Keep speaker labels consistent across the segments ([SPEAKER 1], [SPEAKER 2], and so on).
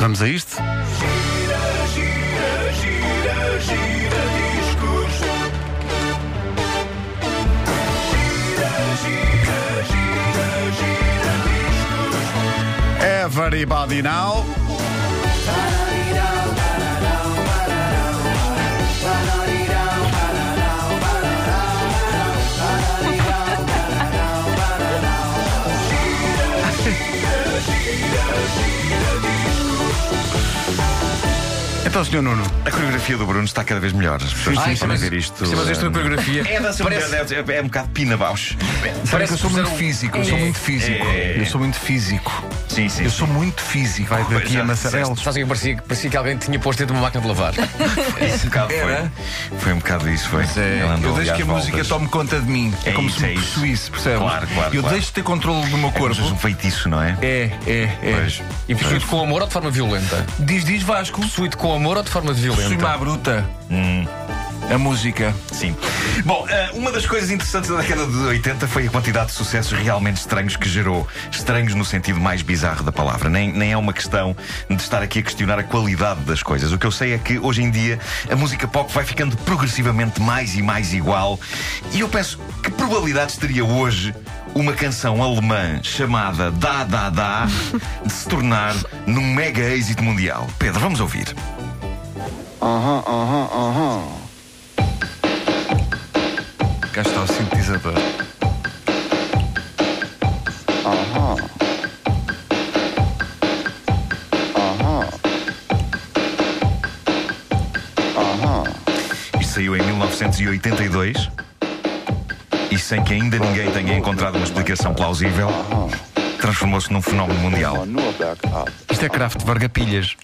[SPEAKER 1] Vamos a isto?
[SPEAKER 2] Gira, gira, gira, gira discos. Gira, gira, gira, gira discos.
[SPEAKER 1] Everybody now. Então, Sr. Nuno,
[SPEAKER 3] A coreografia do Bruno está cada vez melhor. As pessoas
[SPEAKER 4] Ai,
[SPEAKER 3] estão a
[SPEAKER 4] mas-
[SPEAKER 3] ver isto.
[SPEAKER 4] sim, mas esta
[SPEAKER 3] eh,
[SPEAKER 4] coreografia
[SPEAKER 3] É dança
[SPEAKER 4] parece-
[SPEAKER 3] moderna, é, é um bocado Pina Bausch.
[SPEAKER 5] Sabe que eu sou muito físico, eu sou
[SPEAKER 4] É,
[SPEAKER 5] muito físico.
[SPEAKER 3] é.
[SPEAKER 5] Eu sou muito físico.
[SPEAKER 3] Sim, sim.
[SPEAKER 5] Eu
[SPEAKER 3] sim.
[SPEAKER 5] sou muito físico. Vai daqui
[SPEAKER 3] já
[SPEAKER 5] a Massarelos.
[SPEAKER 4] Sabes que parecia, parecia que alguém tinha posto dentro de uma máquina de lavar.
[SPEAKER 3] Esse bocado
[SPEAKER 5] Era?
[SPEAKER 3] foi. Foi um bocado isso, foi.
[SPEAKER 5] É, eu deixo que a música tome conta de mim. É,
[SPEAKER 3] É
[SPEAKER 5] como
[SPEAKER 3] isso,
[SPEAKER 5] se
[SPEAKER 3] é
[SPEAKER 5] me possuísse, percebe?
[SPEAKER 3] Claro, claro,
[SPEAKER 5] Eu
[SPEAKER 3] claro.
[SPEAKER 5] deixo de ter controle do meu
[SPEAKER 3] É como se fosse
[SPEAKER 5] corpo.
[SPEAKER 3] um feitiço, não é?
[SPEAKER 5] É, é, é.
[SPEAKER 4] E possuído com amor ou de forma violenta?
[SPEAKER 5] Diz, diz Vasco.
[SPEAKER 4] Possuído com amor ou de forma violenta?
[SPEAKER 5] à bruta.
[SPEAKER 3] Hum.
[SPEAKER 5] A música.
[SPEAKER 3] Sim. Bom, eh, uma das coisas interessantes da década de 80 foi a quantidade de sucessos realmente estranhos que gerou. Estranhos no sentido mais bizarro da palavra. Nem, nem é uma questão de estar aqui a questionar a qualidade das coisas. O que eu sei é que hoje em dia a música pop vai ficando progressivamente mais e mais igual. E eu penso que probabilidades teria hoje uma canção alemã chamada Da Da Da de se tornar num mega êxito mundial. Pedro, vamos ouvir.
[SPEAKER 5] Cá está o sintetizador.
[SPEAKER 3] Isto saiu em 1982 e sem que ainda ninguém tenha encontrado uma explicação plausível, transformou-se num fenómeno mundial.
[SPEAKER 1] isto é Kraftwerk a pilhas.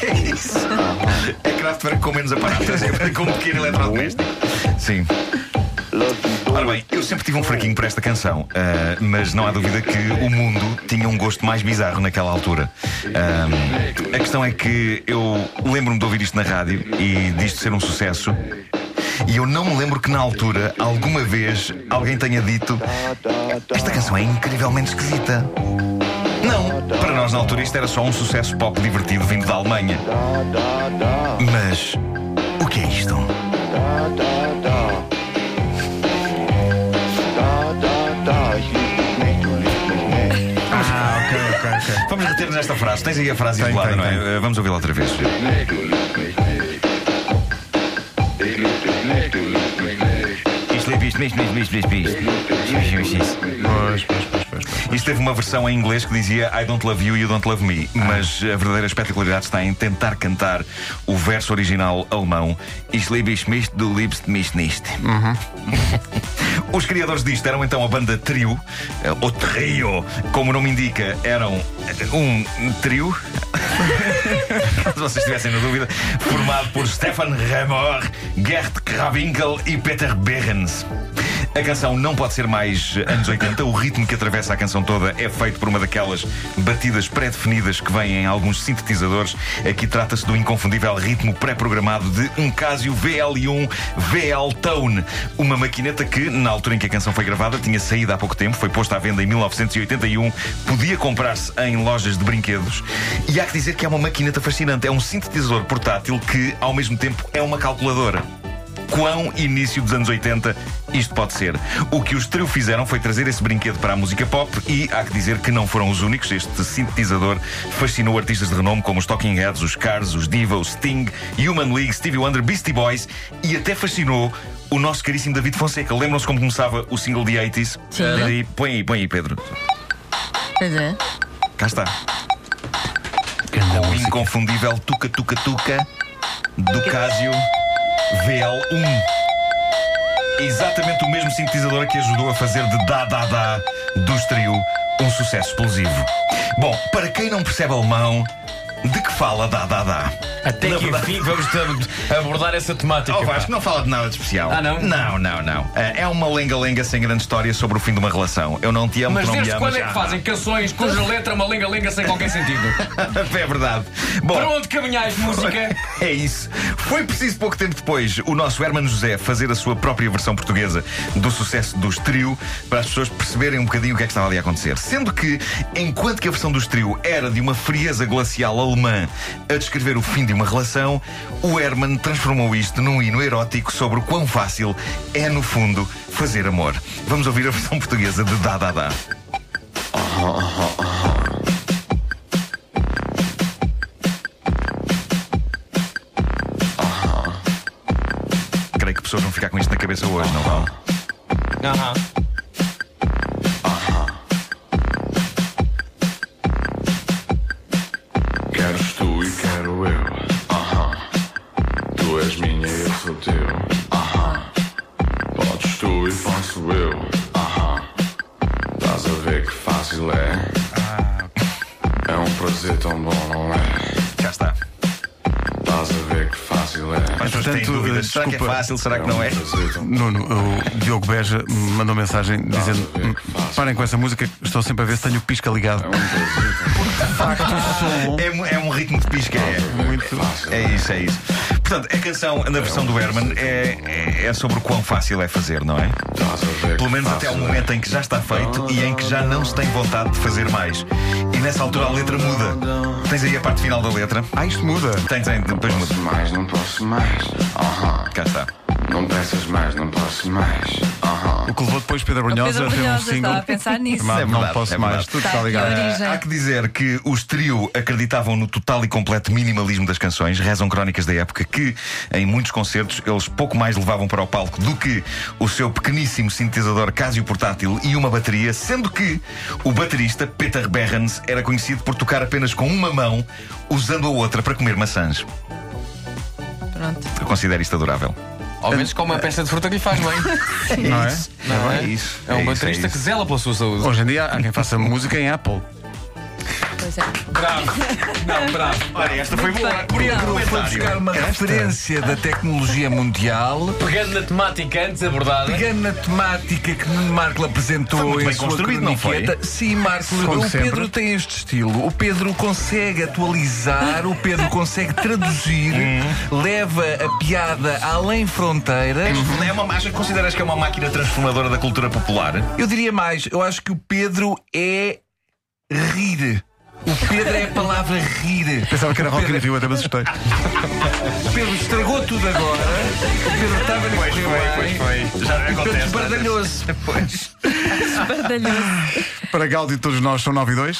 [SPEAKER 3] É isso. É Kraftwerk com menos aparatos, é com um pequeno eletrodoméstico. Sim. Ora bem, eu sempre tive um fraquinho por esta canção, ah, mas não há dúvida que o mundo tinha um gosto mais bizarro naquela altura. Ah, a questão é que eu lembro-me de ouvir isto na rádio e disto ser um sucesso. E eu não me lembro que na altura, alguma vez, alguém tenha dito Esta canção é incrivelmente esquisita. Não, para nós na altura isto era só um sucesso pop divertido vindo da Alemanha. Mas o que é isto?
[SPEAKER 1] Ah, ok, ok, ok.
[SPEAKER 3] Vamos reter nesta frase. Tens aí a frase
[SPEAKER 1] Tem,
[SPEAKER 3] isolada,
[SPEAKER 1] tem,
[SPEAKER 3] não é?
[SPEAKER 1] tem.
[SPEAKER 3] Vamos ouvi-la outra vez. Isto isto, isto, isto, isto, isto.
[SPEAKER 1] Pois.
[SPEAKER 3] Isto teve uma versão em inglês que dizia I don't love you, you don't love me. Mas a verdadeira espetacularidade está em tentar cantar o verso original alemão Ich liebe ich mich, du liebst mich nicht. Os criadores disto eram então a banda Trio, eh, ou Trio, como o nome indica, eram eh, um trio. Se vocês estivessem na dúvida, formado por Stefan Remor, Gert Krawinkel e Peter Behrens. A canção não pode ser mais anos 80. O ritmo que atravessa a canção toda é feito por uma daquelas batidas pré-definidas que vêm em alguns sintetizadores. Aqui trata-se do inconfundível ritmo pré-programado de um Casio VL1 VL Tone, uma maquineta que, na altura em que a canção foi gravada, tinha saído há pouco tempo, foi posta à venda em 1981, podia comprar-se em lojas de brinquedos. E há que dizer que é uma maquineta fascinante. É um sintetizador portátil que, ao mesmo tempo, é uma calculadora quão início dos anos 80 isto pode ser. O que os trio fizeram foi trazer esse brinquedo para a música pop e há que dizer que não foram os únicos. Este sintetizador fascinou artistas de renome como os Talking Heads, os Cars, os Diva, os Sting, Human League, Stevie Wonder, Beastie Boys e até fascinou o nosso caríssimo David Fonseca. Lembram-se como começava o single de 80s?
[SPEAKER 6] Sim.
[SPEAKER 3] Aí, põe aí, põe aí, Pedro.
[SPEAKER 6] Pois é.
[SPEAKER 3] Cá está. O inconfundível Tuca Tuca Tuca do Casio VL1. Exatamente o mesmo sintetizador que ajudou a fazer de Da Da Da dos trio um sucesso explosivo. Bom, para quem não percebe alemão, de que fala dá dá dá.
[SPEAKER 4] Até que enfim vamos abordar essa temática.
[SPEAKER 3] Oh. Vasco, não fala de nada de especial.
[SPEAKER 4] Ah, não?
[SPEAKER 3] Não, não, não. É uma lenga-lenga sem grande história sobre o fim de uma relação. Eu não te amo,
[SPEAKER 4] Mas
[SPEAKER 3] tu não me amas.
[SPEAKER 4] quando é que fazem canções cuja letra é uma lenga-lenga sem qualquer sentido?
[SPEAKER 3] é verdade. Bom,
[SPEAKER 4] Para onde caminhais, música?
[SPEAKER 3] É isso. Foi preciso pouco tempo depois o nosso Hermano José fazer a sua própria versão portuguesa do sucesso dos trio para as pessoas perceberem um bocadinho o que é que estava ali a acontecer. Sendo que, enquanto que a versão dos trio era de uma frieza glacial alemã a descrever o fim de uma relação, o Herman transformou isto num hino erótico sobre o quão fácil é, no fundo, fazer amor. Vamos ouvir a versão portuguesa de Dá Dá Dá. Creio que pessoas vão ficar com isto na cabeça hoje, não vão?
[SPEAKER 4] Aham.
[SPEAKER 7] É.
[SPEAKER 5] Portanto,
[SPEAKER 3] dúvidas.
[SPEAKER 5] eh,
[SPEAKER 3] Será que é
[SPEAKER 5] desculpa.
[SPEAKER 3] fácil? Será que não é?
[SPEAKER 7] um
[SPEAKER 5] Nuno, o Diogo Beja me mandou mensagem dizendo:
[SPEAKER 7] fácil.
[SPEAKER 5] parem com essa música, estou sempre a ver se tenho o pisca ligado.
[SPEAKER 7] É um prazer tão bom.
[SPEAKER 3] É, mu- é um ritmo de pisca, é.
[SPEAKER 5] Muito.
[SPEAKER 7] Fácil.
[SPEAKER 3] É isso, é isso. Portanto, a canção na versão do Herman é, é, é sobre o quão fácil é fazer, não é?
[SPEAKER 7] Ver
[SPEAKER 3] Pelo menos até ao
[SPEAKER 7] fácil é.
[SPEAKER 3] momento em que já está feito e em que já não se tem vontade de fazer mais. Nessa altura a letra muda. Tens aí a parte final da letra?
[SPEAKER 5] Ah, isto muda.
[SPEAKER 3] Tem, tem, depois muda.
[SPEAKER 7] Mais, não posso mais. Aham.
[SPEAKER 3] Cá está.
[SPEAKER 7] Não peças mais, não posso mais.
[SPEAKER 5] O que levou depois Pedro Brunhosa a ter um single.
[SPEAKER 6] estava a pensar nisso.
[SPEAKER 3] É
[SPEAKER 5] Não
[SPEAKER 3] verdade,
[SPEAKER 5] posso
[SPEAKER 3] é
[SPEAKER 5] mais. Tudo
[SPEAKER 6] Tá
[SPEAKER 5] está ligado.
[SPEAKER 6] aqui a origem.
[SPEAKER 3] Há que dizer que os trio acreditavam no total e completo minimalismo das canções. Rezam crónicas da época que, em muitos concertos, eles pouco mais levavam para o palco do que o seu pequeníssimo sintetizador Casio portátil e uma bateria, sendo que o baterista, Peter Behrens, era conhecido por tocar apenas com uma mão, usando a outra para comer maçãs.
[SPEAKER 6] Pronto.
[SPEAKER 3] Eu considero isto adorável.
[SPEAKER 4] Ao menos com uma peça de fruta que lhe faz bem.
[SPEAKER 5] Não é?
[SPEAKER 4] Não
[SPEAKER 3] É isso.
[SPEAKER 4] É um baterista
[SPEAKER 3] é
[SPEAKER 4] que zela pela sua saúde.
[SPEAKER 5] Hoje em dia há quem faça música em Apple.
[SPEAKER 6] Pois é.
[SPEAKER 4] Bravo. Não, bravo.
[SPEAKER 3] Olha, esta foi boa. Pedro
[SPEAKER 8] Foi buscar uma referência da tecnologia mundial,
[SPEAKER 4] Pegando na temática antes abordada.
[SPEAKER 8] pegando na temática que Marco apresentou
[SPEAKER 3] Foi muito
[SPEAKER 8] em
[SPEAKER 3] bem
[SPEAKER 8] sua
[SPEAKER 3] construído, não foi?
[SPEAKER 8] croniqueta. Sim, Marco,
[SPEAKER 5] Como
[SPEAKER 8] o
[SPEAKER 5] sempre.
[SPEAKER 8] Pedro tem este estilo. O Pedro consegue atualizar, o Pedro consegue traduzir, leva a piada além fronteiras.
[SPEAKER 3] É uma, achas, consideras que é uma máquina transformadora da cultura popular?
[SPEAKER 8] Eu diria mais, eu acho que o Pedro é rir. O Pedro é a palavra rir.
[SPEAKER 5] Pensava que era Rock in
[SPEAKER 8] Pedro-
[SPEAKER 5] Rio, até me assustei.
[SPEAKER 8] O Pedro estragou tudo agora. O Pedro estava a correr bem.
[SPEAKER 3] Já
[SPEAKER 8] E Pedro
[SPEAKER 3] acontece.
[SPEAKER 8] esbardalhou-se.
[SPEAKER 3] Pois.
[SPEAKER 6] Bardalhoso.
[SPEAKER 5] Para Gáudio, todos nós são 9 e 2.